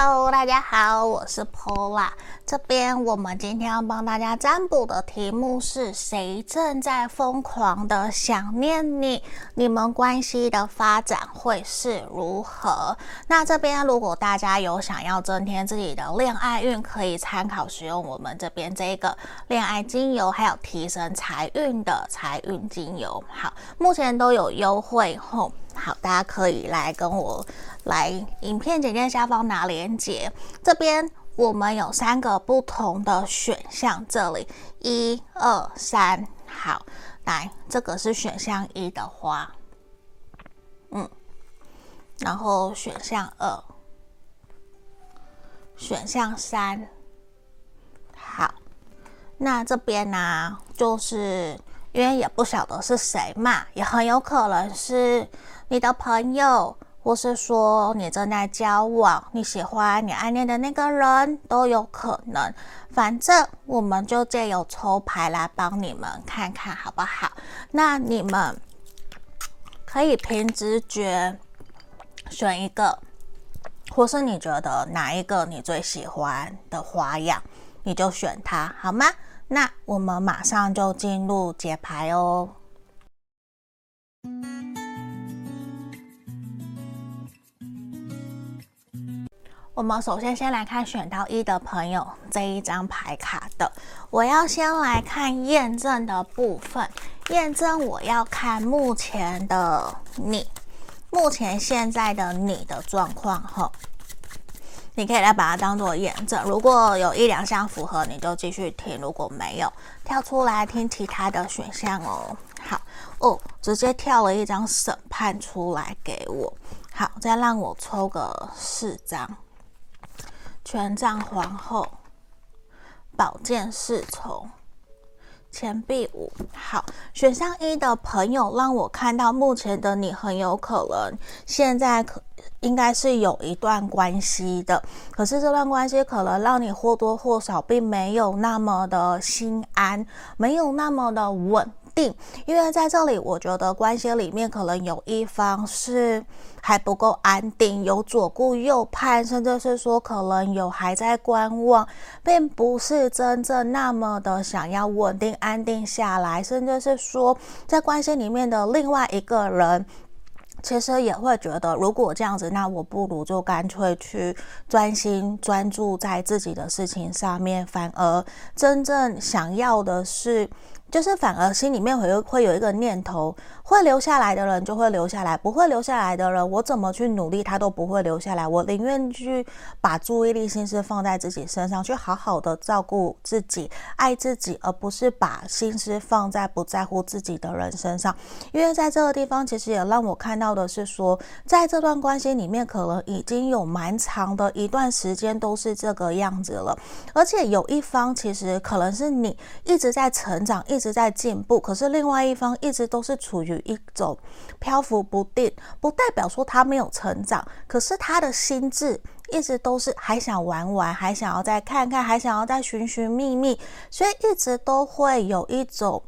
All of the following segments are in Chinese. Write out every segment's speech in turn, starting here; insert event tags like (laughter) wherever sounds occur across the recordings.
Hello，大家好，我是 Pola。这边我们今天要帮大家占卜的题目是：谁正在疯狂的想念你？你们关系的发展会是如何？那这边如果大家有想要增添自己的恋爱运，可以参考使用我们这边这个恋爱精油，还有提升财运的财运精油。好，目前都有优惠吼。好，大家可以来跟我来影片简介下方拿链接。这边我们有三个不同的选项，这里一二三，好，来，这个是选项一的花，嗯，然后选项二，选项三，好，那这边呢，就是因为也不晓得是谁嘛，也很有可能是。你的朋友，或是说你正在交往、你喜欢、你暗恋的那个人都有可能。反正我们就借由抽牌来帮你们看看好不好？那你们可以凭直觉选一个，或是你觉得哪一个你最喜欢的花样，你就选它好吗？那我们马上就进入解牌哦。我们首先先来看选到一的朋友这一张牌卡的，我要先来看验证的部分。验证我要看目前的你，目前现在的你的状况哈，你可以来把它当做验证。如果有一两项符合，你就继续听；如果没有，跳出来听其他的选项哦。好哦，直接跳了一张审判出来给我。好，再让我抽个四张。权杖皇后、宝剑侍从、钱币五。好，选项一的朋友让我看到，目前的你很有可能现在可应该是有一段关系的，可是这段关系可能让你或多或少并没有那么的心安，没有那么的稳。因为在这里，我觉得关系里面可能有一方是还不够安定，有左顾右盼，甚至是说可能有还在观望，并不是真正那么的想要稳定安定下来，甚至是说在关系里面的另外一个人，其实也会觉得，如果这样子，那我不如就干脆去专心专注在自己的事情上面，反而真正想要的是。就是反而心里面会有会有一个念头，会留下来的人就会留下来，不会留下来的人，我怎么去努力他都不会留下来。我宁愿去把注意力心思放在自己身上，去好好的照顾自己、爱自己，而不是把心思放在不在乎自己的人身上。因为在这个地方，其实也让我看到的是说，在这段关系里面，可能已经有蛮长的一段时间都是这个样子了，而且有一方其实可能是你一直在成长，一。直在进步，可是另外一方一直都是处于一种漂浮不定，不代表说他没有成长，可是他的心智一直都是还想玩玩，还想要再看看，还想要再寻寻觅觅，所以一直都会有一种。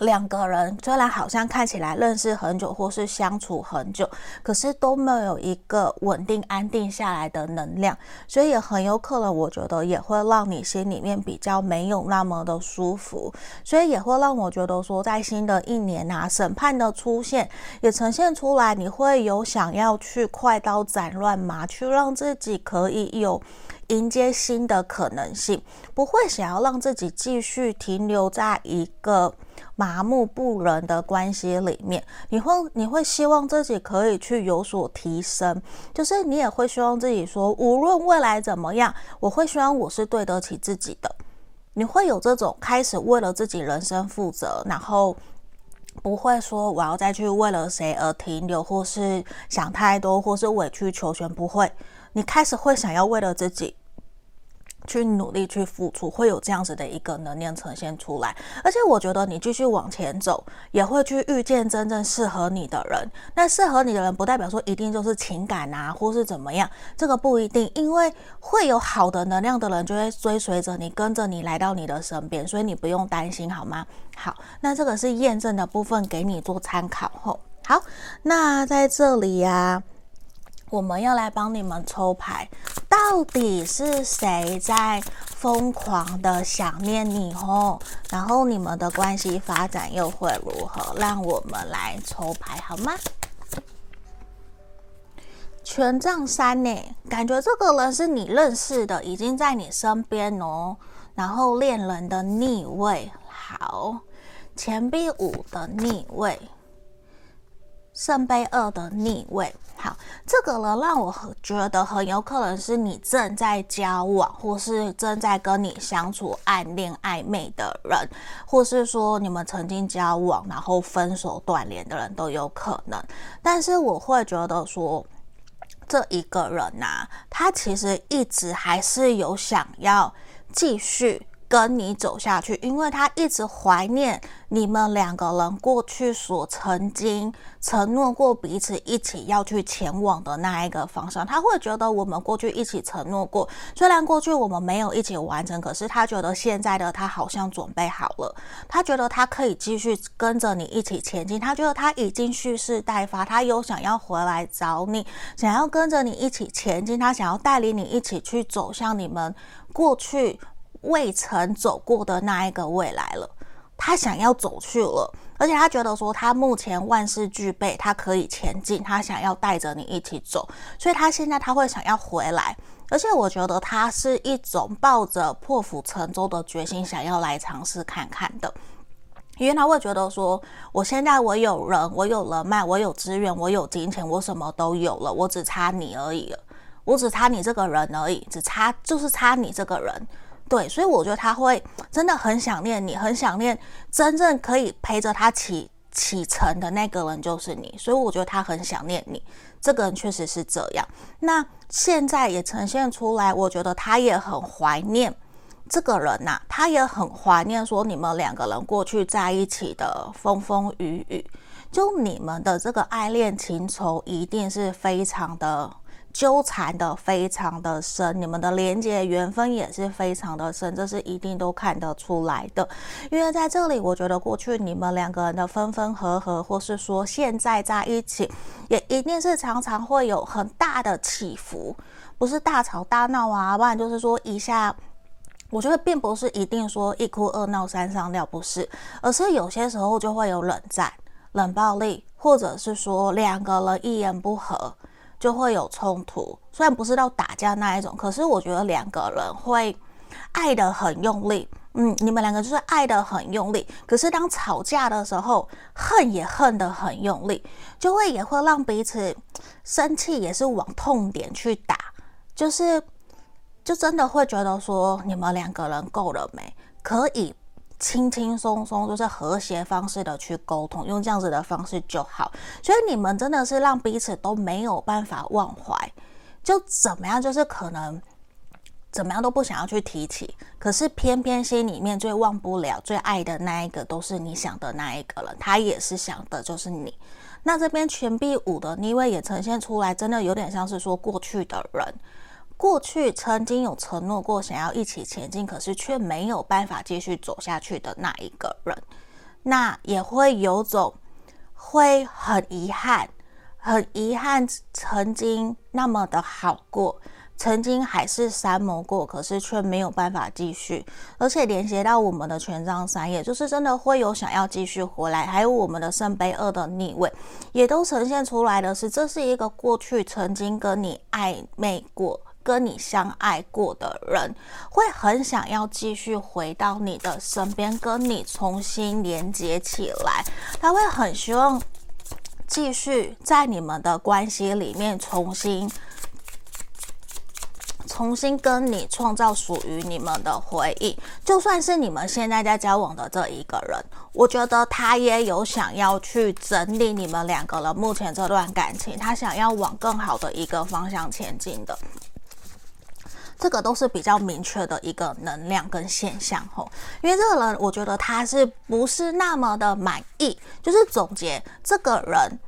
两个人虽然好像看起来认识很久，或是相处很久，可是都没有一个稳定安定下来的能量，所以也很有可能，我觉得也会让你心里面比较没有那么的舒服，所以也会让我觉得说，在新的一年啊，审判的出现也呈现出来，你会有想要去快刀斩乱麻，去让自己可以有迎接新的可能性，不会想要让自己继续停留在一个。麻木不仁的关系里面，你会你会希望自己可以去有所提升，就是你也会希望自己说，无论未来怎么样，我会希望我是对得起自己的。你会有这种开始为了自己人生负责，然后不会说我要再去为了谁而停留，或是想太多，或是委曲求全，不会。你开始会想要为了自己。去努力去付出，会有这样子的一个能量呈现出来。而且我觉得你继续往前走，也会去遇见真正适合你的人。那适合你的人，不代表说一定就是情感啊，或是怎么样，这个不一定。因为会有好的能量的人，就会追随着你，跟着你来到你的身边，所以你不用担心，好吗？好，那这个是验证的部分，给你做参考后。好，那在这里呀、我们要来帮你们抽牌，到底是谁在疯狂的想念你哦？然后你们的关系发展又会如何？让我们来抽牌好吗？权杖三呢？感觉这个人是你认识的，已经在你身边哦。然后恋人的逆位，好，钱币五的逆位。圣杯二的逆位，好，这个呢让我很觉得很有可能是你正在交往，或是正在跟你相处暗恋暧昧的人，或是说你们曾经交往然后分手断联的人都有可能。但是我会觉得说，这一个人呐、他其实一直还是有想要继续。跟你走下去，因为他一直怀念你们两个人过去所曾经承诺过彼此一起要去前往的那一个方向。他会觉得我们过去一起承诺过，虽然过去我们没有一起完成，可是他觉得现在的他好像准备好了。他觉得他可以继续跟着你一起前进。他觉得他已经蓄势待发，他有想要回来找你，想要跟着你一起前进。他想要带领你一起去走向你们过去。未曾走过的那一个未来了，他想要走去了，而且他觉得说他目前万事俱备，他可以前进，他想要带着你一起走，所以他现在他会想要回来，而且我觉得他是一种抱着破釜沉舟的决心，想要来尝试看看的，因为他会觉得说，我现在我有人，我有人脉，我有资源，我有金钱，我什么都有了，我只差你而已了，我只差你这个人而已，只差就是差你这个人。对，所以我觉得他会真的很想念你，很想念真正可以陪着他启启程的那个人就是你，所以我觉得他很想念你。这个人确实是这样。那现在也呈现出来，我觉得他也很怀念这个人呐、他也很怀念说你们两个人过去在一起的风风雨雨，就你们的这个爱恋情仇一定是非常的。纠缠的非常的深，你们的连接缘分也是非常的深，这是一定都看得出来的。因为在这里，我觉得过去你们两个人的分分合合，或是说现在在一起，也一定是常常会有很大的起伏，不是大吵大闹啊，不然就是说一下，我觉得并不是一定说一哭二闹三上吊，不是，而是有些时候就会有冷战、冷暴力，或者是说两个人一言不合。就会有冲突，虽然不是到打架那一种，可是我觉得两个人会爱得很用力，嗯，你们两个就是爱得很用力。可是当吵架的时候，恨也恨得很用力，就会也会让彼此生气，也是往痛点去打，就是就真的会觉得说，你们两个人够了没？可以。轻轻松松，就是和谐方式的去沟通，用这样子的方式就好。所以你们真的是让彼此都没有办法忘怀，就怎么样，就是可能怎么样都不想要去提起，可是偏偏心里面最忘不了、最爱的那一个，都是你想的那一个了，他也是想的就是你。那这边全币五的逆位也呈现出来，真的有点像是说过去的人。过去曾经有承诺过想要一起前进，可是却没有办法继续走下去的那一个人，那也会有种会很遗憾，很遗憾曾经那么的好过，曾经海誓山盟过，可是却没有办法继续。而且连接到我们的权杖三，也就是真的会有想要继续回来，还有我们的圣杯二的逆位，也都呈现出来的是，这是一个过去曾经跟你暧昧过。跟你相爱过的人，会很想要继续回到你的身边，跟你重新连接起来。他会很希望继续在你们的关系里面重新、重新跟你创造属于你们的回忆。就算是你们现在在交往的这一个人，我觉得他也有想要去整理你们两个人目前这段感情，他想要往更好的一个方向前进的。这个都是比较明确的一个能量跟现象吼，因为这个人，我觉得他是不是那么的满意？就是总结这个人，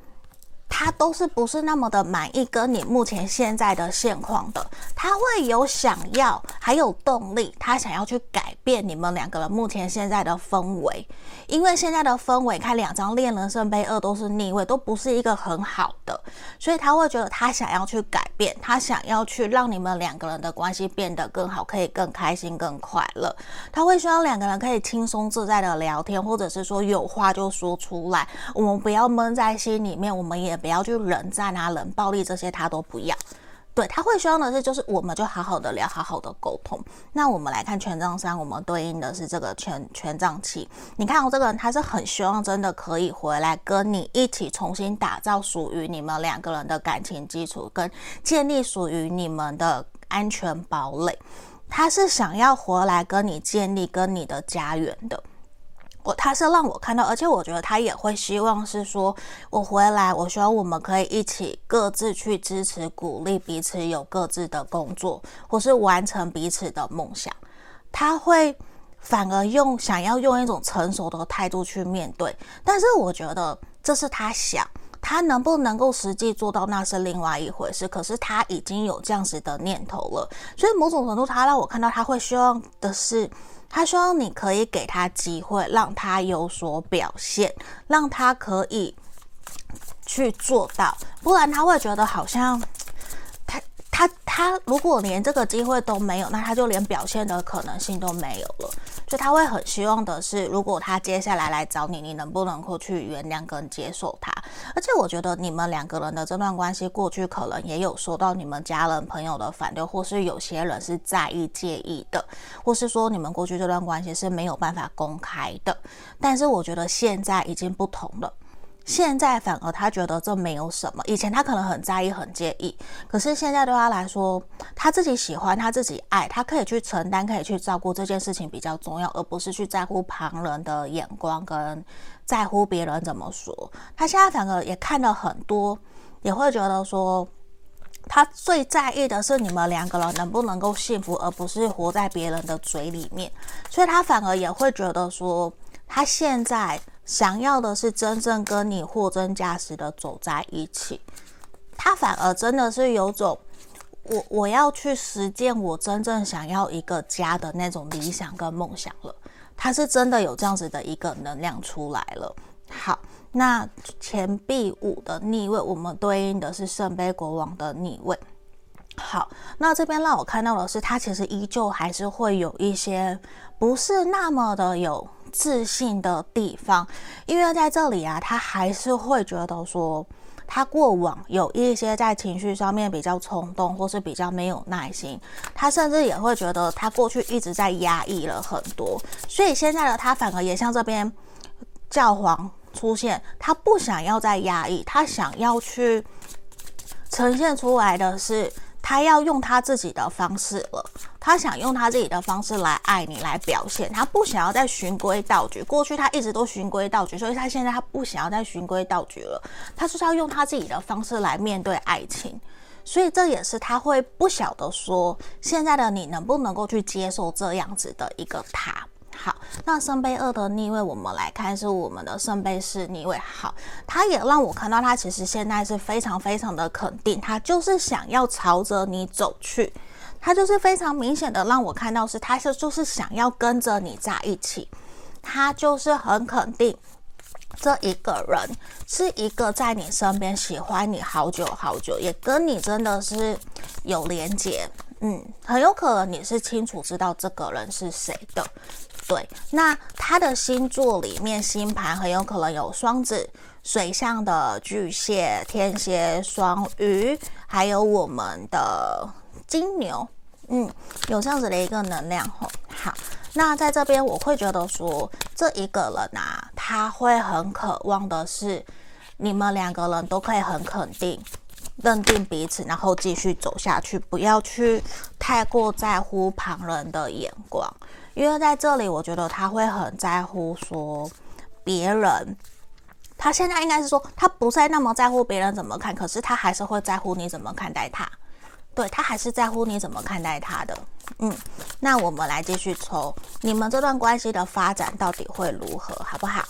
他都是不是那么的满意跟你目前现在的现况的，他会有想要，还有动力，他想要去改变你们两个人目前现在的氛围，因为现在的氛围，看两张恋人圣杯二都是逆位，都不是一个很好的，所以他会觉得他想要去改变，他想要去让你们两个人的关系变得更好，可以更开心、更快乐，他会希望两个人可以轻松自在的聊天，或者是说有话就说出来，我们不要闷在心里面，我们也。不要去冷战啊、冷暴力这些，他都不要。对，他会希望的是，就是我们就好好的聊，好好的沟通。那我们来看权杖三，我们对应的是这个权权杖七。你看我这个人，他是很希望真的可以回来跟你一起重新打造属于你们两个人的感情基础，跟建立属于你们的安全堡垒。他是想要回来跟你建立跟你的家园的。我他是让我看到，而且我觉得他也会希望是说，我回来，我希望我们可以一起各自去支持、鼓励彼此，有各自的工作，或是完成彼此的梦想。他会反而用想要用一种成熟的态度去面对，但是我觉得这是他想，他能不能够实际做到那是另外一回事。可是他已经有这样子的念头了，所以某种程度，他让我看到他会希望的是。他说你可以给他机会，让他有所表现，让他可以去做到，不然他会觉得好像。他他如果连这个机会都没有，那他就连表现的可能性都没有了。所以他会很希望的是，如果他接下来来找你，你能不能够去原谅跟接受他？而且我觉得你们两个人的这段关系，过去可能也有受到你们家人朋友的反对，或是有些人是在意介意的，或是说你们过去这段关系是没有办法公开的。但是我觉得现在已经不同了。现在反而他觉得这没有什么，以前他可能很在意、很介意，可是现在对他来说，他自己喜欢、他自己爱，他可以去承担、可以去照顾这件事情比较重要，而不是去在乎旁人的眼光跟在乎别人怎么说。他现在反而也看了很多，也会觉得说，他最在意的是你们两个人能不能够幸福，而不是活在别人的嘴里面。所以他反而也会觉得说，他现在。想要的是真正跟你货真价实的走在一起，他反而真的是有种我我要去实践我真正想要一个家的那种理想跟梦想了。他是真的有这样子的一个能量出来了。好，那钱币五的逆位，我们对应的是圣杯国王的逆位。好，那这边让我看到的是，他其实依旧还是会有一些不是那么的有。自信的地方，因为在这里啊，他还是会觉得说，他过往有一些在情绪上面比较冲动，或是比较没有耐心。他甚至也会觉得他过去一直在压抑了很多，所以现在的他反而也像这边教皇出现，他不想要再压抑，他想要去呈现出来的是。他要用他自己的方式了，他想用他自己的方式来爱你，来表现。他不想要再循规蹈矩。过去他一直都循规蹈矩，所以他现在他不想要再循规蹈矩了。他就是要用他自己的方式来面对爱情，所以这也是他会不晓得说，现在的你能不能够去接受这样子的一个他。好，那圣杯二的逆位，我们来看是我们的圣杯四逆位。好，他也让我看到，他其实现在是非常非常的肯定，他就是想要朝着你走去，他就是非常明显的让我看到是，他是就是想要跟着你在一起，他就是很肯定这一个人是一个在你身边喜欢你好久好久，也跟你真的是有连结，嗯，很有可能你是清楚知道这个人是谁的。对，那他的星座里面星盘很有可能有双子、水象的巨蟹、天蝎、双鱼，还有我们的金牛，嗯，有这样子的一个能量吼。好，那在这边我会觉得说，这一个人啊，他会很渴望的是，你们两个人都可以很肯定、认定彼此，然后继续走下去，不要去太过在乎旁人的眼光。因为在这里，我觉得他会很在乎说别人，他现在应该是说他不再那么在乎别人怎么看，可是他还是会在乎你怎么看待他，对，他还是在乎你怎么看待他的。嗯，那我们来继续抽，你们这段关系的发展到底会如何，好不好？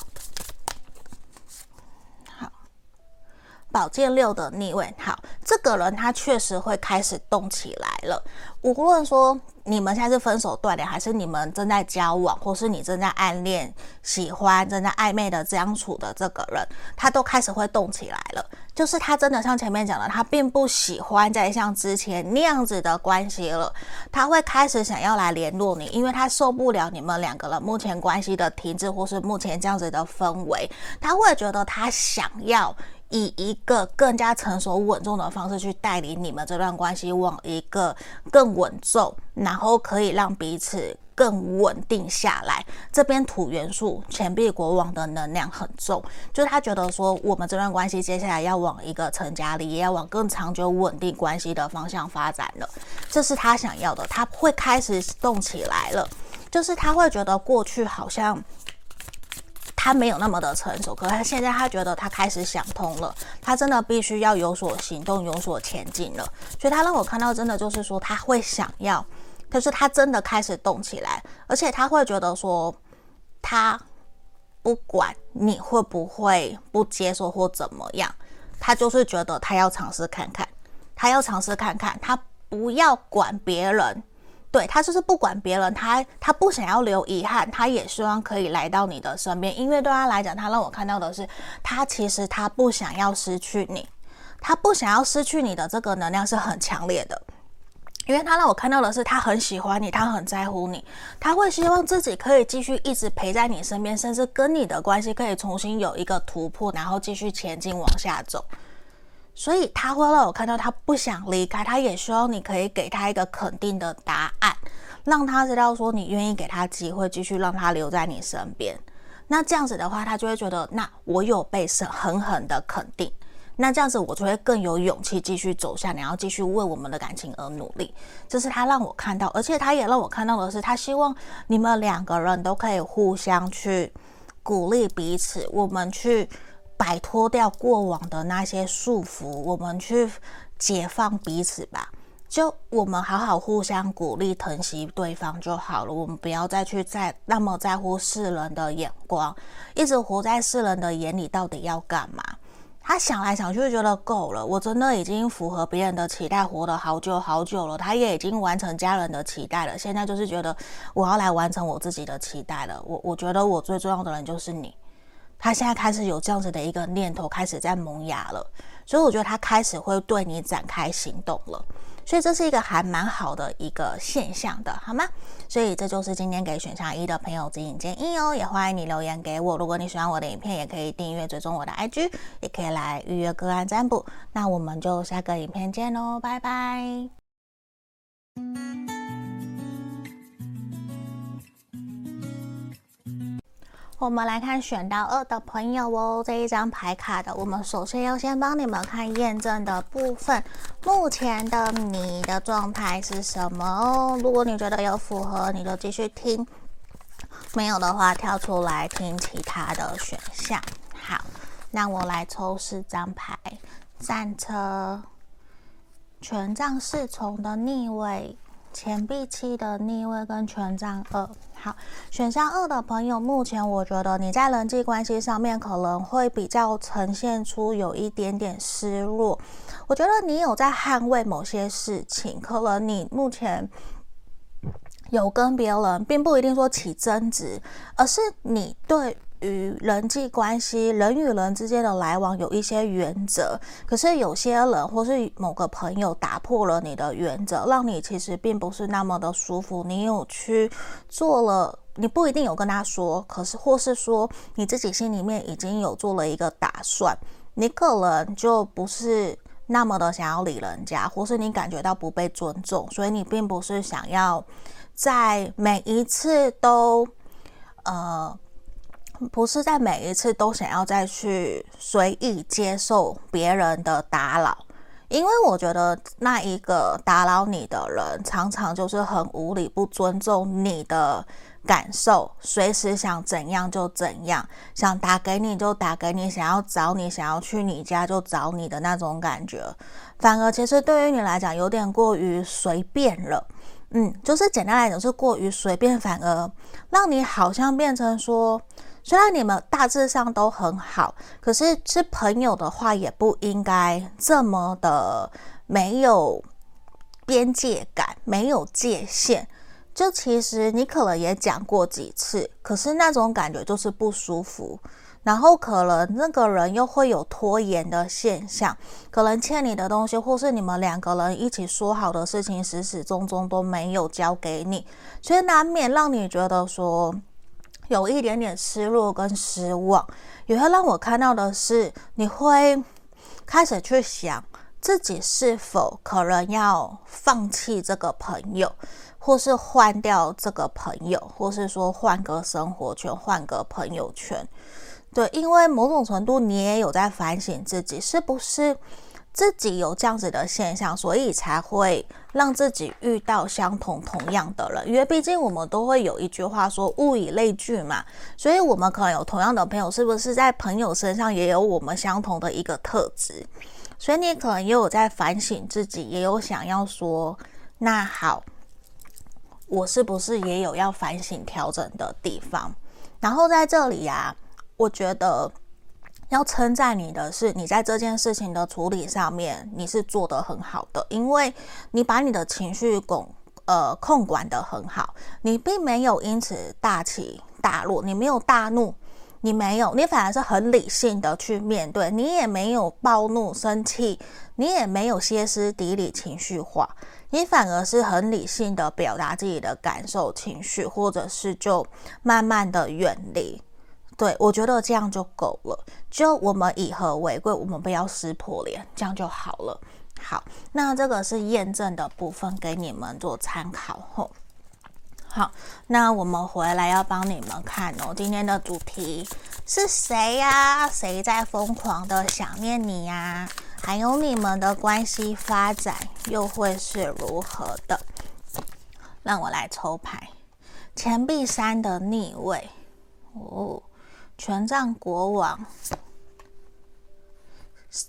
宝剑六的逆位，好，这个人他确实会开始动起来了。无论说你们现在是分手断联，还是你们正在交往，或是你正在暗恋、喜欢、正在暧昧的相处的这个人，他都开始会动起来了。就是他真的像前面讲的，他并不喜欢再像之前那样子的关系了。他会开始想要来联络你，因为他受不了你们两个人目前关系的停滞，或是目前这样子的氛围，他会觉得他想要。以一个更加成熟稳重的方式去带领你们这段关系往一个更稳重，然后可以让彼此更稳定下来。这边土元素钱币国王的能量很重，就是他觉得说我们这段关系接下来要往一个成家立业，要往更长久稳定关系的方向发展了。这是他想要的，他会开始动起来了，就是他会觉得过去好像。他没有那么的成熟，可是他现在他觉得他开始想通了，他真的必须要有所行动，有所前进了。所以他让我看到，真的就是说他会想要，可是他真的开始动起来，而且他会觉得说，他不管你会不会不接受或怎么样，他就是觉得他要尝试看看，他要尝试看看，他不要管别人。对，他就是不管别人，他他不想要留遗憾，他也希望可以来到你的身边，因为对他来讲，他让我看到的是，他其实他不想要失去你，他不想要失去你的这个能量是很强烈的，因为他让我看到的是，他很喜欢你，他很在乎你，他会希望自己可以继续一直陪在你身边，甚至跟你的关系可以重新有一个突破，然后继续前进往下走。所以他会让我看到他不想离开，他也希望你可以给他一个肯定的答案，让他知道说你愿意给他机会，继续让他留在你身边。那这样子的话，他就会觉得，那我有被狠狠的肯定，那这样子我就会更有勇气继续走下，然后继续为我们的感情而努力。这是他让我看到，而且他也让我看到的是，他希望你们两个人都可以互相去鼓励彼此，我们去。摆脱掉过往的那些束缚，我们去解放彼此吧。就我们好好互相鼓励、疼惜对方就好了。我们不要再去在那么在乎世人的眼光，一直活在世人的眼里，到底要干嘛？他想来想去，觉得够了。我真的已经符合别人的期待，活了好久好久了。他也已经完成家人的期待了。现在就是觉得我要来完成我自己的期待了。我我觉得我最重要的人就是你。他现在开始有这样子的一个念头，开始在萌芽了，所以我觉得他开始会对你展开行动了，所以这是一个还蛮好的一个现象的，好吗？所以这就是今天给选项一的朋友指引建议哦，也欢迎你留言给我。如果你喜欢我的影片，也可以订阅追踪我的 IG，也可以来预约个案占卜。那我们就下个影片见喽，拜拜。我们来看选到二的朋友哦，这一张牌卡的，我们首先要先帮你们看验证的部分，目前的你的状态是什么哦？如果你觉得有符合，你就继续听；没有的话，跳出来听其他的选项。好，那我来抽四张牌：战车、权杖侍从的逆位。钱币七的逆位跟权杖二，好，选项二的朋友，目前我觉得你在人际关系上面可能会比较呈现出有一点点失落。我觉得你有在捍卫某些事情，可能你目前有跟别人，并不一定说起争执，而是你对。与人际关系，人与人之间的来往有一些原则，可是有些人或是某个朋友打破了你的原则，让你其实并不是那么的舒服。你有去做了，你不一定有跟他说，可是或是说你自己心里面已经有做了一个打算，你可能就不是那么的想要理人家，或是你感觉到不被尊重，所以你并不是想要在每一次都呃。不是在每一次都想要再去随意接受别人的打扰，因为我觉得那一个打扰你的人，常常就是很无理，不尊重你的感受，随时想怎样就怎样，想打给你就打给你，想要找你，想要去你家就找你的那种感觉，反而其实对于你来讲有点过于随便了，嗯，就是简单来讲是过于随便，反而让你好像变成说。虽然你们大致上都很好，可是是朋友的话，也不应该这么的没有边界感，没有界限。就其实你可能也讲过几次，可是那种感觉就是不舒服。然后可能那个人又会有拖延的现象，可能欠你的东西，或是你们两个人一起说好的事情，始始终终都没有交给你，所以难免让你觉得说有一点点失落跟失望。也会让我看到的是，你会开始去想自己是否可能要放弃这个朋友，或是换掉这个朋友，或是说换个生活圈，换个朋友圈。对，因为某种程度你也有在反省自己，是不是自己有这样子的现象，所以才会让自己遇到相同同样的人。因为毕竟我们都会有一句话说“物以类聚”嘛，所以我们可能有同样的朋友，是不是在朋友身上也有我们相同的一个特质？所以你可能也有在反省自己，也有想要说：“那好，我是不是也有要反省调整的地方？”然后在这里呀、我觉得要称赞你的是，你在这件事情的处理上面，你是做得很好的，因为你把你的情绪拱呃控管得很好，你并没有因此大起大落，你没有大怒，你没有，你反而是很理性的去面对，你也没有暴怒生气，你也没有歇斯底里情绪化，你反而是很理性的表达自己的感受情绪，或者是就慢慢的远离。对，我觉得这样就够了。就我们以和为贵，我们不要撕破脸，这样就好了。好，那这个是验证的部分，给你们做参考吼。好，那我们回来要帮你们看哦。今天的主题是谁呀？谁在疯狂的想念你呀？还有你们的关系发展又会是如何的？让我来抽牌，钱币三的逆位哦。权杖国王，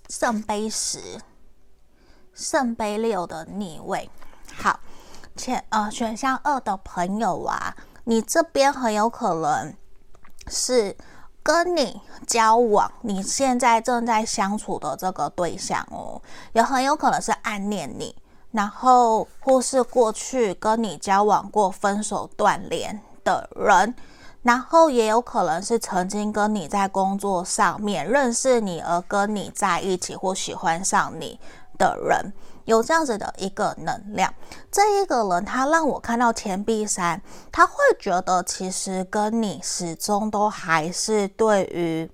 圣杯十，圣杯六的逆位。好，前呃选项二的朋友啊，你这边很有可能是跟你交往，你现在正在相处的这个对象哦，也很有可能是暗恋你，然后或是过去跟你交往过、分手断联的人。然后也有可能是曾经跟你在工作上面认识你而跟你在一起或喜欢上你的人，有这样子的一个能量。这一个人他让我看到钱币三，他会觉得其实跟你始终都还是对于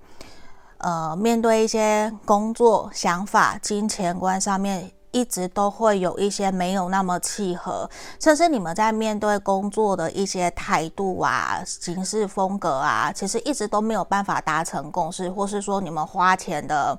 呃面对一些工作想法、金钱观上面。一直都会有一些没有那么契合，甚至你们在面对工作的一些态度啊、行事风格啊，其实一直都没有办法达成共识，或是说你们花钱的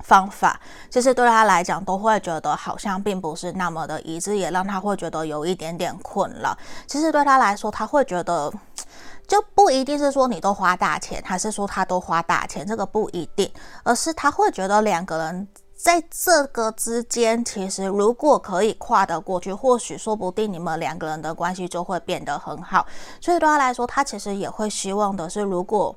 方法，其实对他来讲都会觉得好像并不是那么的一致，也让他会觉得有一点点困扰。其实对他来说，他会觉得 (tsk) 就不一定是说你都花大钱，还是说他都花大钱，这个不一定，而是他会觉得两个人。在这个之间，其实如果可以跨得过去，或许说不定你们两个人的关系就会变得很好。所以对他来说，他其实也会希望的是，如果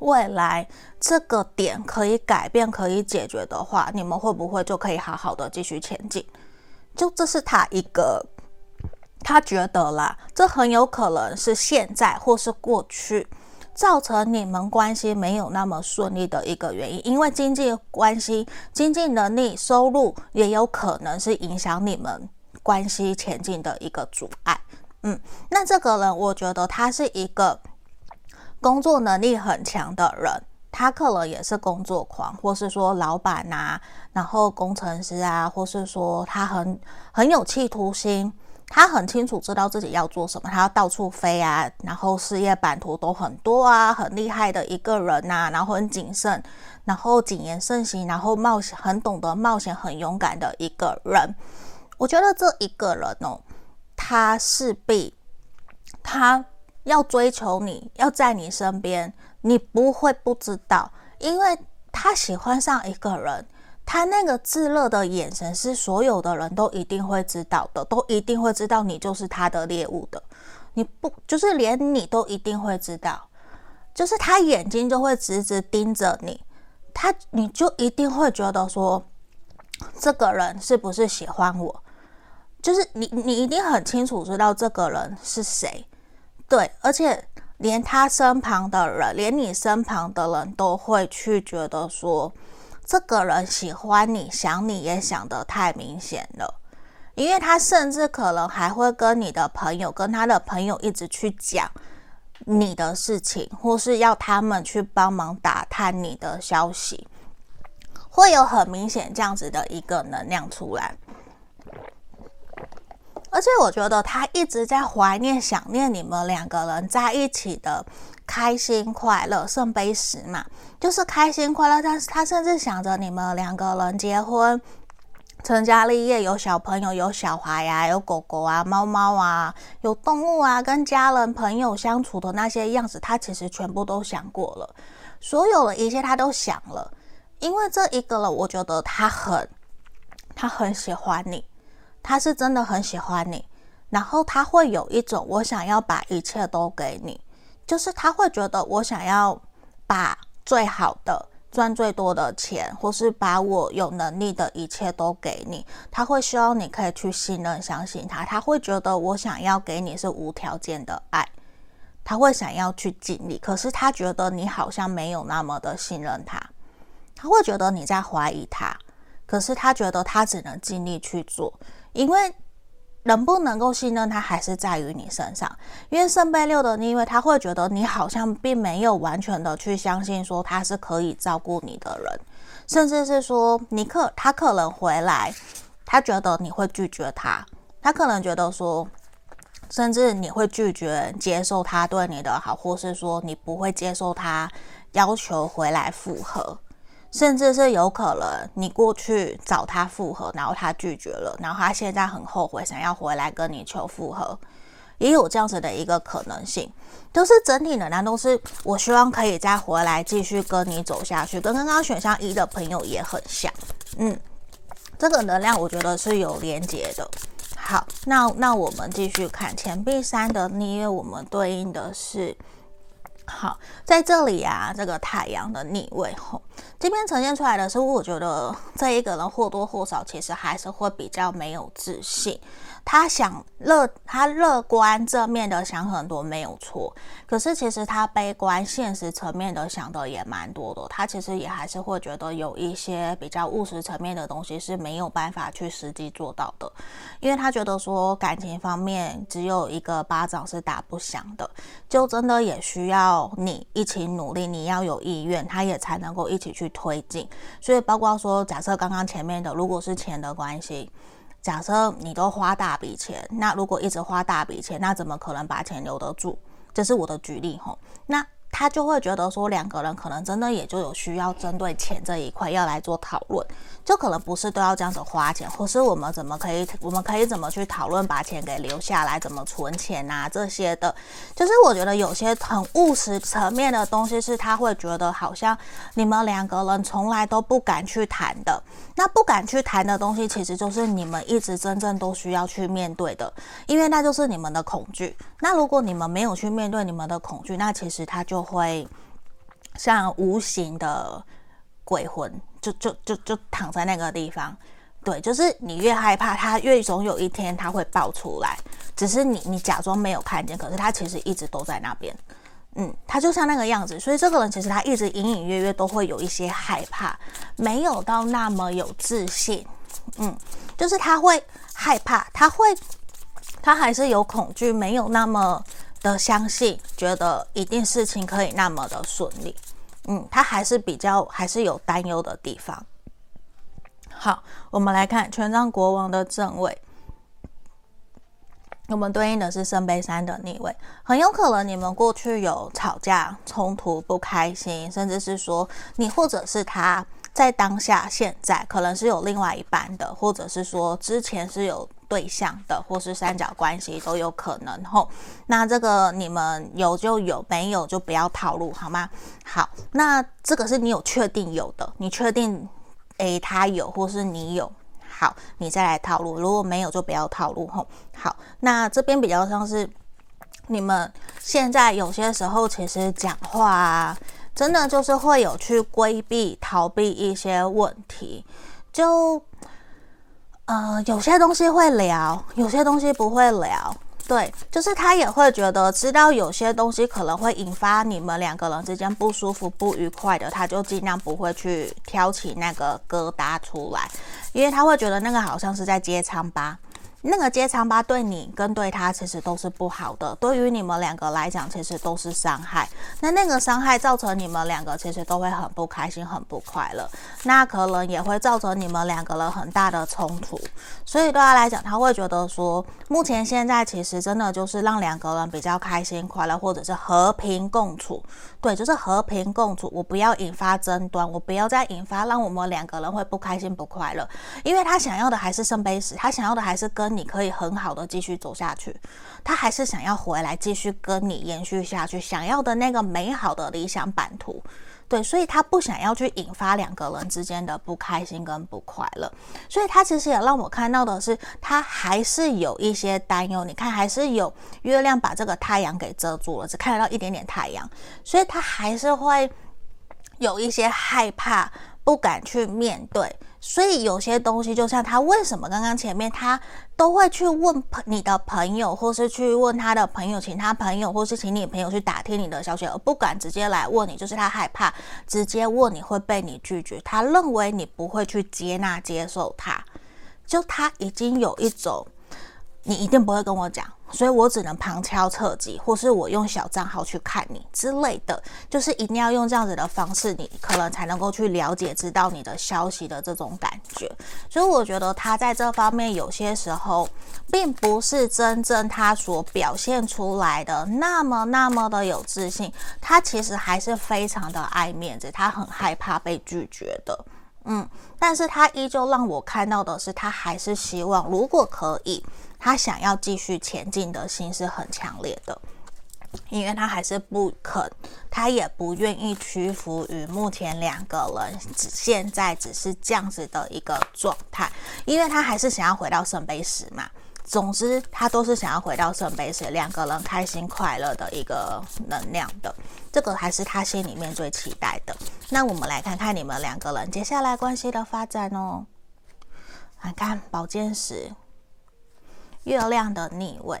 未来这个点可以改变、可以解决的话，你们会不会就可以好好的继续前进？就这是他一个，他觉得啦，这很有可能是现在或是过去。造成你们关系没有那么顺利的一个原因，因为经济关系、经济能力、收入也有可能是影响你们关系前进的一个阻碍。嗯，那这个人，我觉得他是一个工作能力很强的人，他可能也是工作狂，或是说老板啊，然后工程师啊，或是说他很很有企图心。他很清楚知道自己要做什么，他要到处飞啊，然后事业版图都很多啊，很厉害的一个人呐、啊，然后很谨慎，然后谨言慎行，然后冒险，很懂得冒险，很勇敢的一个人。我觉得这一个人哦，他势必他要追求你，要在你身边，你不会不知道，因为他喜欢上一个人。他那个炙热的眼神是所有的人都一定会知道的，都一定会知道你就是他的猎物的。你不就是连你都一定会知道，就是他眼睛就会直直盯着你，他你就一定会觉得说，这个人是不是喜欢我？就是你你一定很清楚知道这个人是谁，对，而且连他身旁的人，连你身旁的人都会去觉得说，这个人喜欢你，想你也想得太明显了。因为他甚至可能还会跟你的朋友，跟他的朋友一直去讲你的事情，或是要他们去帮忙打探你的消息，会有很明显这样子的一个能量出来。而且我觉得他一直在怀念、想念你们两个人在一起的开心快乐，圣杯十嘛，就是开心快乐。但是他甚至想着你们两个人结婚。成家立业，有小朋友，有小孩呀、有狗狗啊，猫猫啊，有动物啊，跟家人朋友相处的那些样子，他其实全部都想过了，所有的一切他都想了。因为这一个人，我觉得他很，他很喜欢你，他是真的很喜欢你。然后他会有一种我想要把一切都给你，就是他会觉得我想要把最好的。赚最多的钱，或是把我有能力的一切都给你，他会希望你可以去信任、相信他。他会觉得我想要给你是无条件的爱，他会想要去尽力。可是他觉得你好像没有那么的信任他，他会觉得你在怀疑他。可是他觉得他只能尽力去做，因为。能不能够信任他，还是在于你身上。因为圣杯六的逆位，他会觉得你好像并没有完全的去相信说他是可以照顾你的人，甚至是说你可他可能回来，他觉得你会拒绝他，他可能觉得说，甚至你会拒绝接受他对你的好，或是说你不会接受他要求回来复合。甚至是有可能你过去找他复合，然后他拒绝了，然后他现在很后悔，想要回来跟你求复合，也有这样子的一个可能性。就是整体能量都是我希望可以再回来继续跟你走下去，跟刚刚选项一的朋友也很像。嗯，这个能量我觉得是有连接的。好，那那我们继续看钱币三的逆，位我们对应的是。好，在这里啊，这个太阳的逆位吼，这边呈现出来的是，我觉得这一个人或多或少其实还是会比较没有自信。他想乐，他乐观正面的想很多没有错，可是其实他悲观现实层面的想的也蛮多的。他其实也还是会觉得有一些比较务实层面的东西是没有办法去实际做到的，因为他觉得说感情方面只有一个巴掌是打不响的，就真的也需要你一起努力，你要有意愿，他也才能够一起去推进。所以包括说，假设刚刚前面的如果是钱的关系。假设你都花大笔钱，那如果一直花大笔钱，那怎么可能把钱留得住？这是我的举例吼。那。他就会觉得说，两个人可能真的也就有需要针对钱这一块要来做讨论，就可能不是都要这样子花钱，或是我们怎么可以，我们可以怎么去讨论把钱给留下来，怎么存钱啊这些的。就是我觉得有些很务实层面的东西，是他会觉得好像你们两个人从来都不敢去谈的。那不敢去谈的东西，其实就是你们一直真正都需要去面对的，因为那就是你们的恐惧。那如果你们没有去面对你们的恐惧，那其实他就会像无形的鬼魂，就就就就躺在那个地方。对，就是你越害怕，他越总有一天他会爆出来。只是你你假装没有看见，可是他其实一直都在那边。嗯，他就像那个样子。所以这个人其实他一直隐隐约约都会有一些害怕，没有到那么有自信。嗯，就是他会害怕，他会。他还是有恐惧，没有那么的相信，觉得一定事情可以那么的顺利。嗯，他还是比较还是有担忧的地方。好，我们来看权杖国王的正位，我们对应的是圣杯三的逆位。很有可能你们过去有吵架、冲突、不开心，甚至是说你或者是他在当下现在可能是有另外一半的，或者是说之前是有。对象的，或是三角关系都有可能吼。那这个你们有就有，没有就不要套路，好吗？好，那这个是你有确定有的，你确定诶他有，或是你有，好，你再来套路。如果没有就不要套路吼。好，那这边比较像是你们现在有些时候其实讲话啊，真的就是会有去规避、逃避一些问题，就呃有些东西会聊，有些东西不会聊。对，就是他也会觉得知道有些东西可能会引发你们两个人之间不舒服、不愉快的，他就尽量不会去挑起那个疙瘩出来，因为他会觉得那个好像是在揭疮疤。那个揭疮疤对你跟对他其实都是不好的，对于你们两个来讲，其实都是伤害。那那个伤害造成你们两个其实都会很不开心、很不快乐，那可能也会造成你们两个人很大的冲突。所以对他来讲，他会觉得说，目前现在其实真的就是让两个人比较开心、快乐，或者是和平共处。对，就是和平共处。我不要引发争端，我不要再引发让我们两个人会不开心、不快乐。因为他想要的还是圣杯十，他想要的还是跟。你可以很好的继续走下去，他还是想要回来继续跟你延续下去，想要的那个美好的理想版图，对，所以他不想要去引发两个人之间的不开心跟不快乐，所以他其实也让我看到的是，他还是有一些担忧。你看，还是有月亮把这个太阳给遮住了，只看得到一点点太阳，所以他还是会有一些害怕，不敢去面对。所以有些东西，就像他为什么刚刚前面他都会去问朋你的朋友，或是去问他的朋友，请他朋友，或是请你朋友去打听你的消息，而不敢直接来问你，就是他害怕直接问你会被你拒绝，他认为你不会去接纳接受他，就他已经有一种。你一定不会跟我讲，所以我只能旁敲侧击，或是我用小账号去看你之类的，就是一定要用这样子的方式，你可能才能够去了解、知道你的消息的这种感觉。所以我觉得他在这方面有些时候，并不是真正他所表现出来的那么那么的有自信，他其实还是非常的爱面子，他很害怕被拒绝的。嗯，但是他依旧让我看到的是，他还是希望，如果可以。他想要继续前进的心是很强烈的，因为他还是不肯，他也不愿意屈服于目前两个人只现在只是这样子的一个状态，因为他还是想要回到圣杯十嘛。总之，他都是想要回到圣杯十，两个人开心快乐的一个能量的，这个还是他心里面最期待的。那我们来看看你们两个人接下来关系的发展哦。来看宝剑十。月亮的逆位，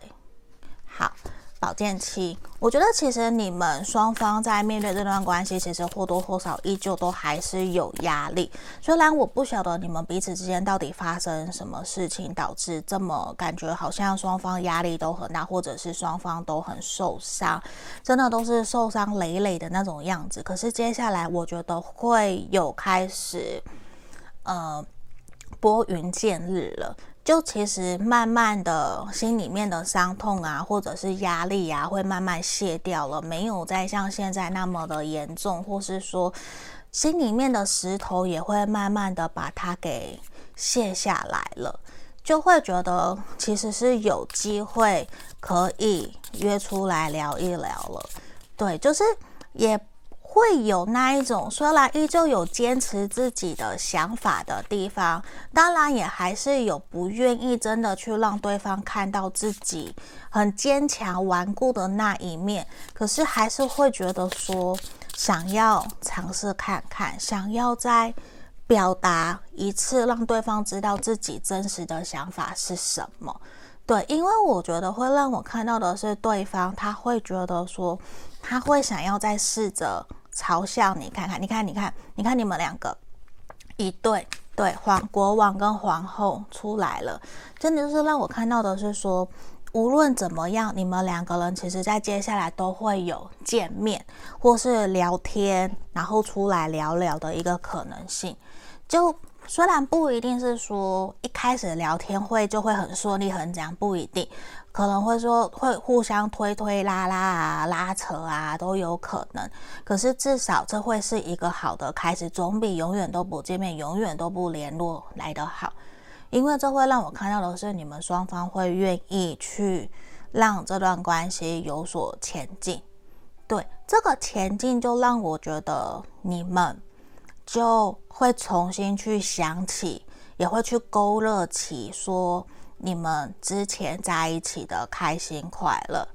好，宝剑七。我觉得其实你们双方在面对这段关系，其实或多或少依旧都还是有压力。虽然我不晓得你们彼此之间到底发生什么事情，导致这么感觉好像双方压力都很大，或者是双方都很受伤，真的都是受伤累累的那种样子。可是接下来我觉得会有开始，呃，拨云见日了。就其实慢慢的心里面的伤痛啊，或者是压力啊，会慢慢卸掉了，没有再像现在那么的严重，或是说心里面的石头也会慢慢的把它给卸下来了，就会觉得其实是有机会可以约出来聊一聊了。对，就是也。会有那一种，虽然依旧有坚持自己的想法的地方，当然也还是有不愿意真的去让对方看到自己很坚强顽固的那一面。可是还是会觉得说，想要尝试看看，想要再表达一次，让对方知道自己真实的想法是什么。对，因为我觉得会让我看到的是，对方他会觉得说，他会想要再试着。嘲笑你看看，你看，你看，你看，你们两个一对，对，皇国王跟皇后出来了，真的就是让我看到的是说，无论怎么样，你们两个人其实在接下来都会有见面或是聊天，然后出来聊聊的一个可能性，就。虽然不一定是说一开始聊天会就会很顺利很讲，不一定，可能会说会互相推推拉拉啊、拉扯啊都有可能。可是至少这会是一个好的开始，总比永远都不见面、永远都不联络来得好。因为这会让我看到的是，你们双方会愿意去让这段关系有所前进。对，这个前进就让我觉得你们。就会重新去想起，也会去勾勒起说你们之前在一起的开心快乐。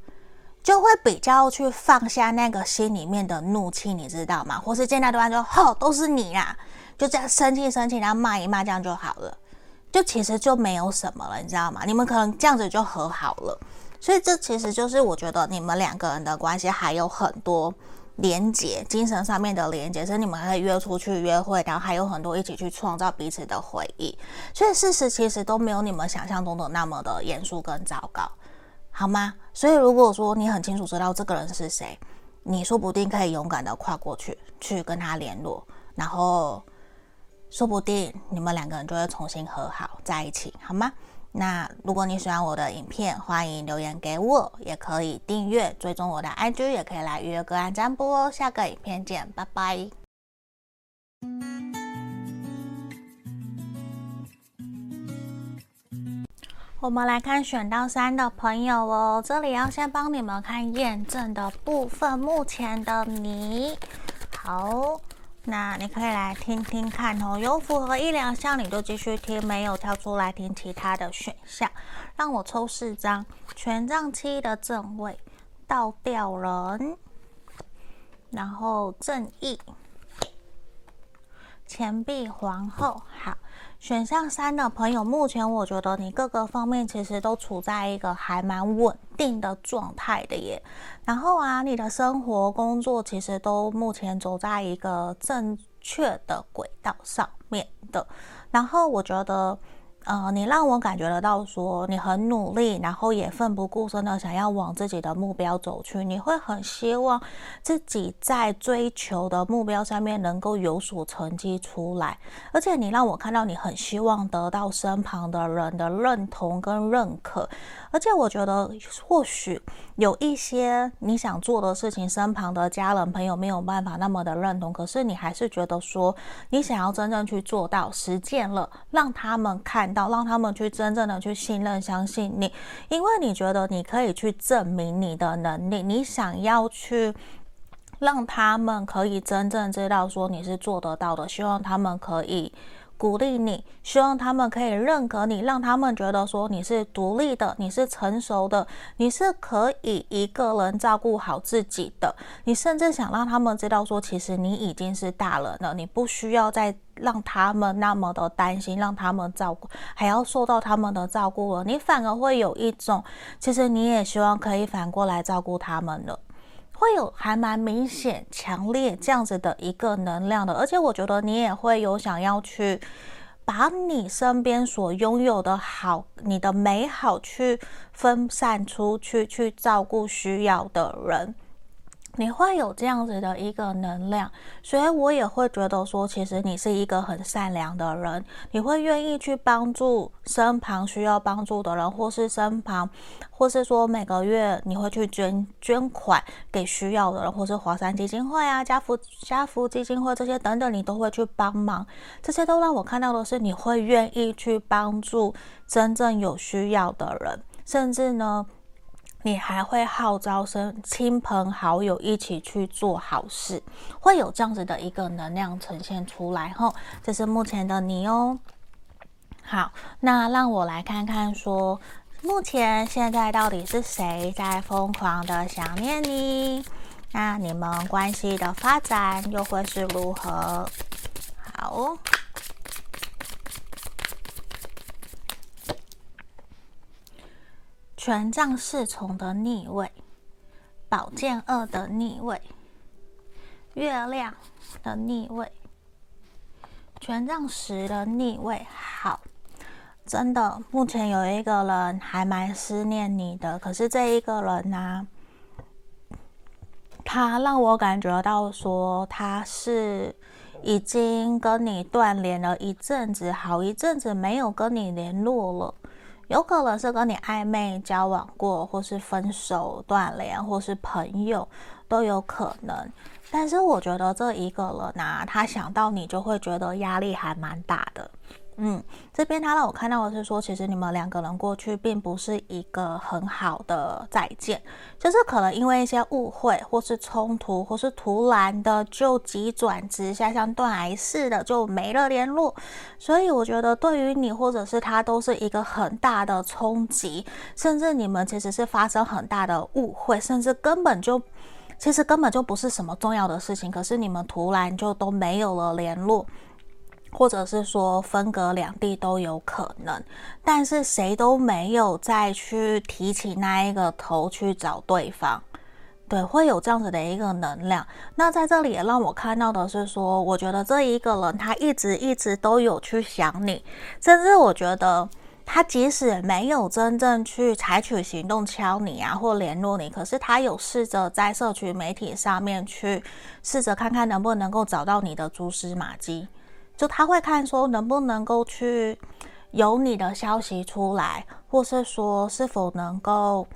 就会比较去放下那个心里面的怒气，你知道吗？或是见到对方就吼，都是你啦，就这样生气生气，然后骂一骂，这样就好了，就其实就没有什么了，你知道吗？你们可能这样子就和好了，所以这其实就是我觉得你们两个人的关系还有很多连接，精神上面的连接，所以你们还可以约出去约会，然后还有很多一起去创造彼此的回忆，所以事实其实都没有你们想象中的那么的严肃跟糟糕。好吗？所以如果说你很清楚知道这个人是谁，你说不定可以勇敢的跨过去，去跟他联络，然后说不定你们两个人就会重新和好在一起，好吗？那如果你喜欢我的影片，欢迎留言给我，也可以订阅追踪我的 IG，也可以来预约个案占卜哦。下个影片见，拜拜。我们来看选到三的朋友哦，这里要先帮你们看验证的部分。目前的你，好，那你可以来听听看哦。有符合一两项，你就继续听；没有跳出来听其他的选项。让我抽四张：权杖七的正位、倒吊人，然后正义、钱币皇后。好。选项三的朋友，目前我觉得你各个方面其实都处在一个还蛮稳定的状态的耶。然后啊，你的生活、工作其实都目前走在一个正确的轨道上面的。然后我觉得。呃，你让我感觉得到说你很努力，然后也奋不顾身的想要往自己的目标走去。你会很希望自己在追求的目标上面能够有所成绩出来，而且你让我看到你很希望得到身旁的人的认同跟认可。而且我觉得或许有一些你想做的事情，身旁的家人朋友没有办法那么的认同，可是你还是觉得说你想要真正去做到实践了，让他们看。到让他们去真正的去信任、相信你，因为你觉得你可以去证明你的能力，你想要去让他们可以真正知道说你是做得到的，希望他们可以。鼓励你，希望他们可以认可你，让他们觉得说你是独立的，你是成熟的，你是可以一个人照顾好自己的。你甚至想让他们知道说，其实你已经是大人了，你不需要再让他们那么的担心，让他们照顾，还要受到他们的照顾了。你反而会有一种，其实你也希望可以反过来照顾他们了。会有还蛮明显、强烈这样子的一个能量的，而且我觉得你也会有想要去把你身边所拥有的好、你的美好去分散出去，去照顾需要的人。你会有这样子的一个能量，所以我也会觉得说，其实你是一个很善良的人，你会愿意去帮助身旁需要帮助的人，或是身旁，或是说每个月你会去捐捐款给需要的人，或是华山基金会啊、家福家福基金会这些等等，你都会去帮忙。这些都让我看到的是，你会愿意去帮助真正有需要的人，甚至呢。你还会号召身亲朋好友一起去做好事，会有这样子的一个能量呈现出来。吼，这是目前的你哦。好，那让我来看看说，目前现在到底是谁在疯狂的想念你？那你们关系的发展又会是如何？好。权杖侍从的逆位，宝剑二的逆位，月亮的逆位，权杖十的逆位。好，真的，目前有一个人还蛮思念你的，可是这一个人呢、他让我感觉到说他是已经跟你断联了一阵子，好一阵子没有跟你联络了。有可能是跟你暧昧交往过，或是分手断联，或是朋友都有可能。但是我觉得这一个人呢、他想到你就会觉得压力还蛮大的。嗯，这边他让我看到的是说，其实你们两个人过去并不是一个很好的再见，就是可能因为一些误会，或是冲突，或是突然的就急转直下，像断崖式的就没了联络。所以我觉得对于你或者是他都是一个很大的冲击，甚至你们其实是发生很大的误会，甚至根本就其实根本就不是什么重要的事情，可是你们突然就都没有了联络。或者是说分隔两地都有可能，但是谁都没有再去提起那一个头去找对方，对，会有这样子的一个能量。那在这里也让我看到的是说，我觉得这一个人他一直一直都有去想你，甚至我觉得他即使没有真正去采取行动敲你啊或联络你，可是他有试着在社群媒体上面去试着看看能不能够找到你的蛛丝马迹。就他会看说能不能够去有你的消息出来，或是说是否能够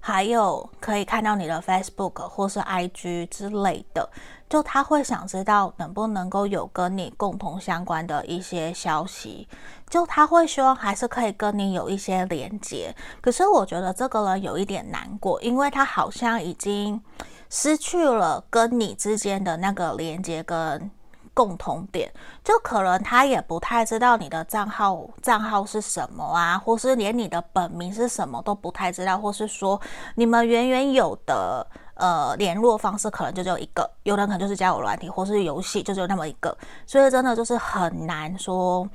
还有可以看到你的 Facebook 或是 IG 之类的。就他会想知道能不能够有跟你共同相关的一些消息。就他会希望还是可以跟你有一些连接。可是我觉得这个人有一点难过，因为他好像已经失去了跟你之间的那个连接跟。共同点，就可能他也不太知道你的账号账号是什么啊，或是连你的本名是什么都不太知道，或是说你们远远有的呃联络方式可能就只有一个，有人可能就是交友软体或是游戏，就只有那么一个，所以真的就是很难说。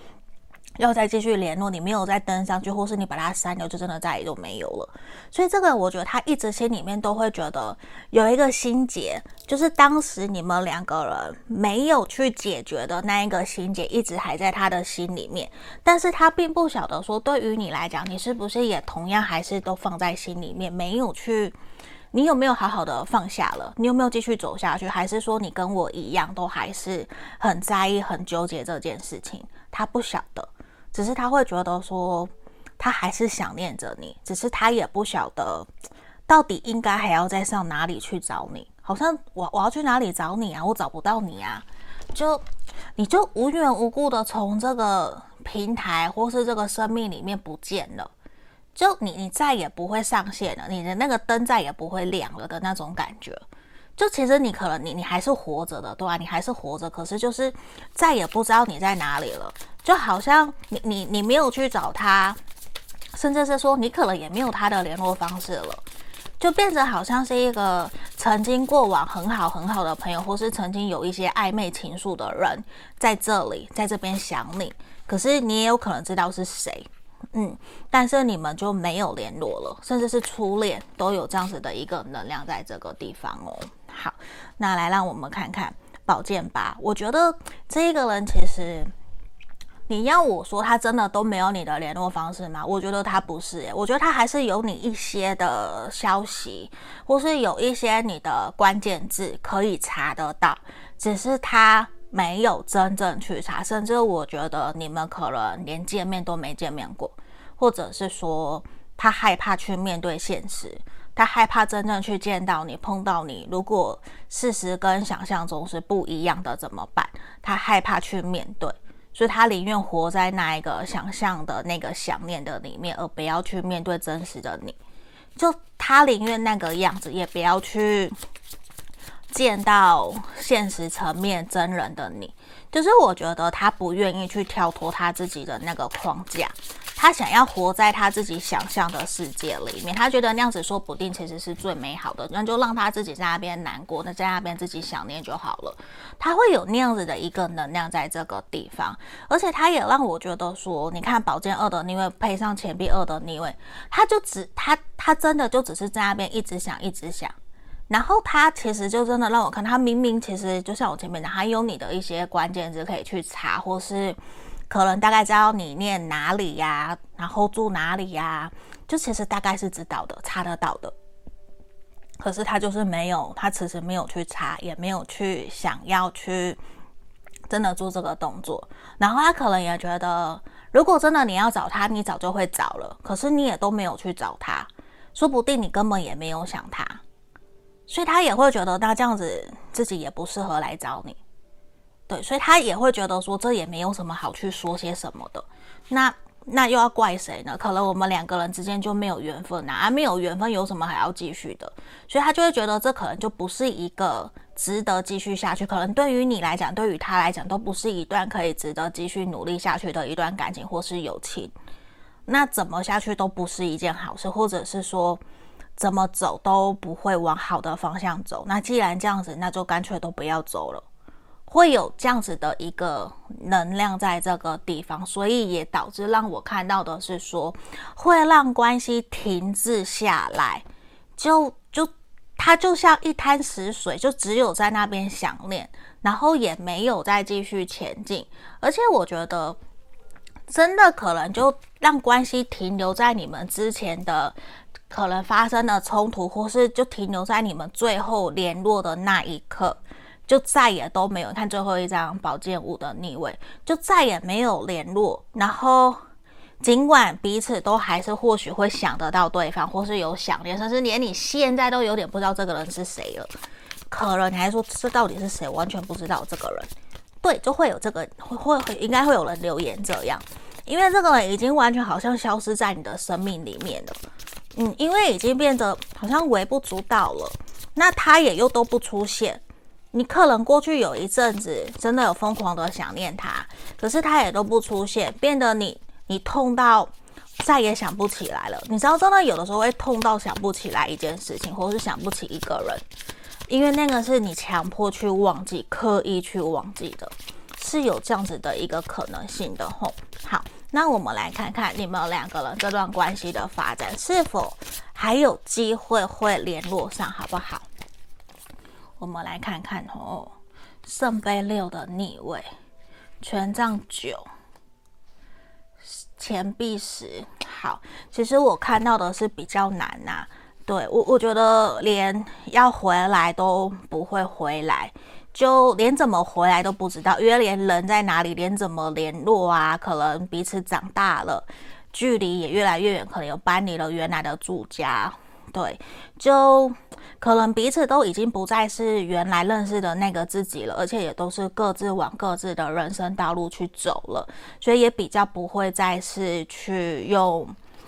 要再继续联络，你没有再登上去，或是你把它删掉，就真的再也都没有了。所以这个我觉得他一直心里面都会觉得有一个心结，就是当时你们两个人没有去解决的那一个心结，一直还在他的心里面。但是他并不晓得说，对于你来讲，你是不是也同样还是都放在心里面，没有去，你有没有好好的放下了？你有没有继续走下去？还是说你跟我一样，都还是很在意、很纠结这件事情？他不晓得。只是他会觉得说，他还是想念着你，只是他也不晓得到底应该还要再上哪里去找你。好像我我要去哪里找你啊？我找不到你啊！就你就无缘无故的从这个平台或是这个生命里面不见了，就你你再也不会上线了，你的那个灯再也不会亮了的那种感觉。就其实你可能你你还是活着的，对吧？你还是活着，可是就是再也不知道你在哪里了。就好像你你你没有去找他，甚至是说你可能也没有他的联络方式了，就变成好像是一个曾经过往很好很好的朋友，或是曾经有一些暧昧情愫的人在这里，在这边想你，可是你也有可能知道是谁，嗯，但是你们就没有联络了，甚至是初恋都有这样子的一个能量在这个地方哦。好，那来让我们看看宝剑八，我觉得这个人其实。你要我说他真的都没有你的联络方式吗？我觉得他不是，我觉得他还是有你一些的消息，或是有一些你的关键字可以查得到，只是他没有真正去查，甚至我觉得你们可能连见面都没见面过，或者是说他害怕去面对现实，他害怕真正去见到你、碰到你，如果事实跟想象中是不一样的怎么办？他害怕去面对。所以他宁愿活在那一个想象的那个想念的里面，而不要去面对真实的你。就他宁愿那个样子，也不要去见到现实层面真人的你。就是我觉得他不愿意去跳脱他自己的那个框架。他想要活在他自己想象的世界里面，他觉得那样子说不定其实是最美好的，那就让他自己在那边难过，那在那边自己想念就好了。他会有那样子的一个能量在这个地方，而且他也让我觉得说，你看宝剑二的逆位配上钱币二的逆位，他就只他他真的就只是在那边一直想一直想，然后他其实就真的让我看，他明明其实就像我前面讲，还有你的一些关键字可以去查，或是。可能大概知道你念哪里呀，然后住哪里呀，就其实大概是知道的，查得到的。可是他就是没有，他其实没有去查，也没有去想要去真的做这个动作。然后他可能也觉得，如果真的你要找他，你早就会找了。可是你也都没有去找他，说不定你根本也没有想他，所以他也会觉得，那这样子自己也不适合来找你。对，所以他也会觉得说这也没有什么好去说些什么的。那那又要怪谁呢？可能我们两个人之间就没有缘分呐，啊，没有缘分有什么还要继续的？所以他就会觉得这可能就不是一个值得继续下去。可能对于你来讲，对于他来讲，都不是一段可以值得继续努力下去的一段感情或是友情。那怎么下去都不是一件好事，或者是说怎么走都不会往好的方向走。那既然这样子，那就干脆都不要走了。会有这样子的一个能量在这个地方，所以也导致让我看到的是说，会让关系停滞下来，就就它就像一滩死水，就只有在那边想念，然后也没有再继续前进。而且我觉得，真的可能就让关系停留在你们之前的可能发生的冲突，或是就停留在你们最后联络的那一刻。就再也都没有看最后一张宝剑五的逆位，就再也没有联络。然后，尽管彼此都还是或许会想得到对方，或是有想念，甚至连你现在都有点不知道这个人是谁了。可能你还说这到底是谁？完全不知道这个人。对，就会有这个会会应该会有人留言这样，因为这个人已经完全好像消失在你的生命里面了。嗯，因为已经变得好像微不足道了。那他也又都不出现。你可能过去有一阵子真的有疯狂的想念他，可是他也都不出现，变得你你痛到再也想不起来了。你知道，真的有的时候会痛到想不起来一件事情，或是想不起一个人，因为那个是你强迫去忘记、刻意去忘记的，是有这样子的一个可能性的吼。好，那我们来看看你们两个人这段关系的发展是否还有机会会联络上，好不好？我们来看看哦，圣杯六的逆位，权杖九，钱币十。好，其实我看到的是比较难呐、啊。对我，我觉得连要回来都不会回来，就连怎么回来都不知道，因为连人在哪里，连怎么联络啊，可能彼此长大了，距离也越来越远，可能又搬离了原来的住家。对，就。可能彼此都已经不再是原来认识的那个自己了，而且也都是各自往各自的人生道路去走了，所以也比较不会再是去用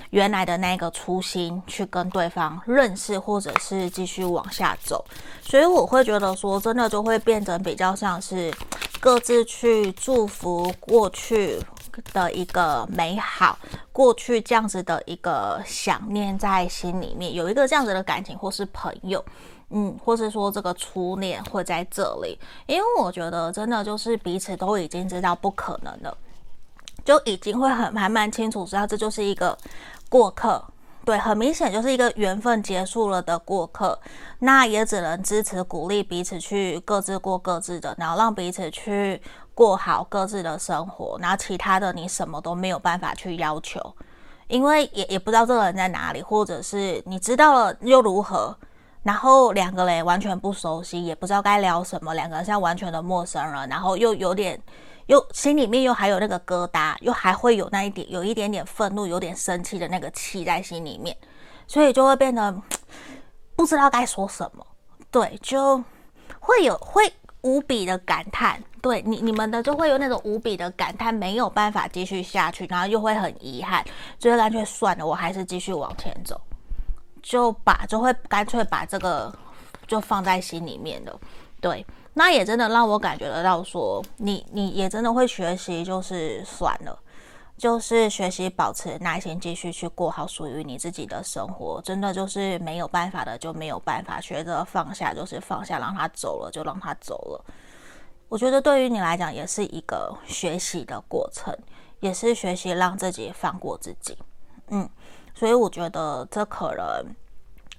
原来的那个初心去跟对方认识，或者是继续往下走。所以我会觉得说，真的就会变成比较像是各自去祝福过去的一个美好，过去这样子的一个想念在心里面，有一个这样子的感情，或是朋友，嗯，或是说这个初恋会在这里，因为我觉得真的就是彼此都已经知道不可能了，就已经会很还蛮清楚知道这就是一个过客，对，很明显就是一个缘分结束了的过客，那也只能支持鼓励彼此去各自过各自的，然后让彼此去。过好各自的生活，然后其他的你什么都没有办法去要求，因为也也不知道这个人在哪里，或者是你知道了又如何？然后两个人完全不熟悉，也不知道该聊什么，两个人像完全的陌生人，然后又有点又心里面又还有那个疙瘩，又还会有那一点有一点点愤怒，有点生气的那个气在心里面，所以就会变得不知道该说什么，对，就会有会无比的感叹。对你，你们的就会有那种无比的感叹，没有办法继续下去，然后又会很遗憾，所以干脆算了，我还是继续往前走，就把就会干脆把这个就放在心里面了。对，那也真的让我感觉得到说，你你也真的会学习，就是算了，就是学习保持耐心，继续去过好属于你自己的生活。真的就是没有办法的就没有办法，学着放下就是放下，让他走了就让他走了。我觉得对于你来讲也是一个学习的过程，也是学习让自己放过自己。嗯，所以我觉得这可能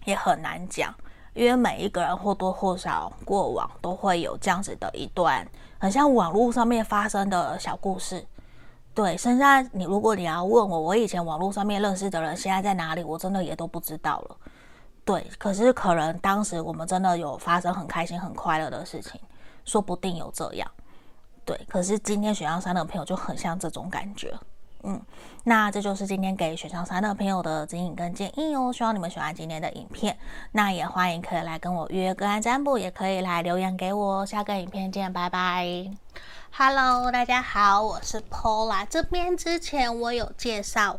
也很难讲，因为每一个人或多或少过往都会有这样子的一段很像网络上面发生的小故事。对，现在你如果你要问我，我以前网络上面认识的人现在在哪里，我真的也都不知道了。对，可是可能当时我们真的有发生很开心、很快乐的事情。说不定有这样，对。可是今天选项三的朋友就很像这种感觉，嗯，那这就是今天给选项三的朋友的指引跟建议哦。希望你们喜欢今天的影片，那也欢迎可以来跟我约个案占卜，也可以来留言给我。下个影片见，拜拜。Hello，大家好，我是 Paula。这边之前我有介绍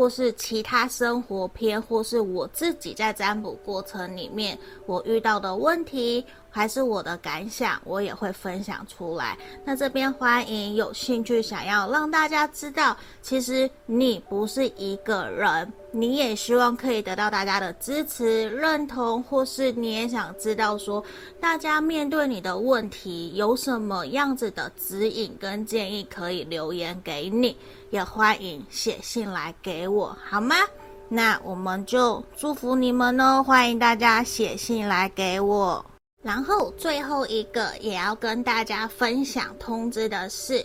或是其他生活篇，或是我自己在占卜过程里面我遇到的问题，还是我的感想，我也会分享出来。那这边欢迎有兴趣想要让大家知道，其实你不是一个人，你也希望可以得到大家的支持、认同，或是你也想知道说，大家面对你的问题有什么样子的指引跟建议，可以留言给你。也欢迎写信来给我，好吗？那我们就祝福你们哦，欢迎大家写信来给我。然后最后一个也要跟大家分享通知的是，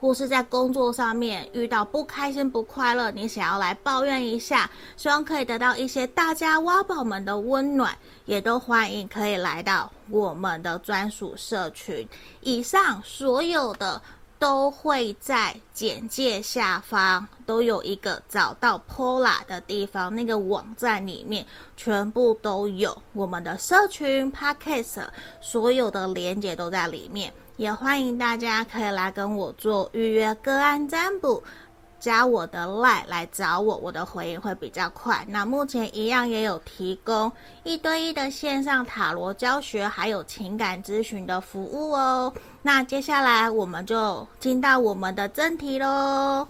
或是在工作上面遇到不开心不快乐，你想要来抱怨一下，希望可以得到一些大家挖宝们的温暖，也都欢迎可以来到我们的专属社群。以上所有的。都会在简介下方都有一个找到 Pola 的地方，那个网站里面全部都有我们的社群 Podcast，所有的连接都在里面，也欢迎大家可以来跟我做预约个案占卜。加我的 LINE 来找我，我的回应会比较快。那目前一样也有提供一对一的线上塔罗教学，还有情感咨询的服务哦。那接下来我们就进到我们的正题喽。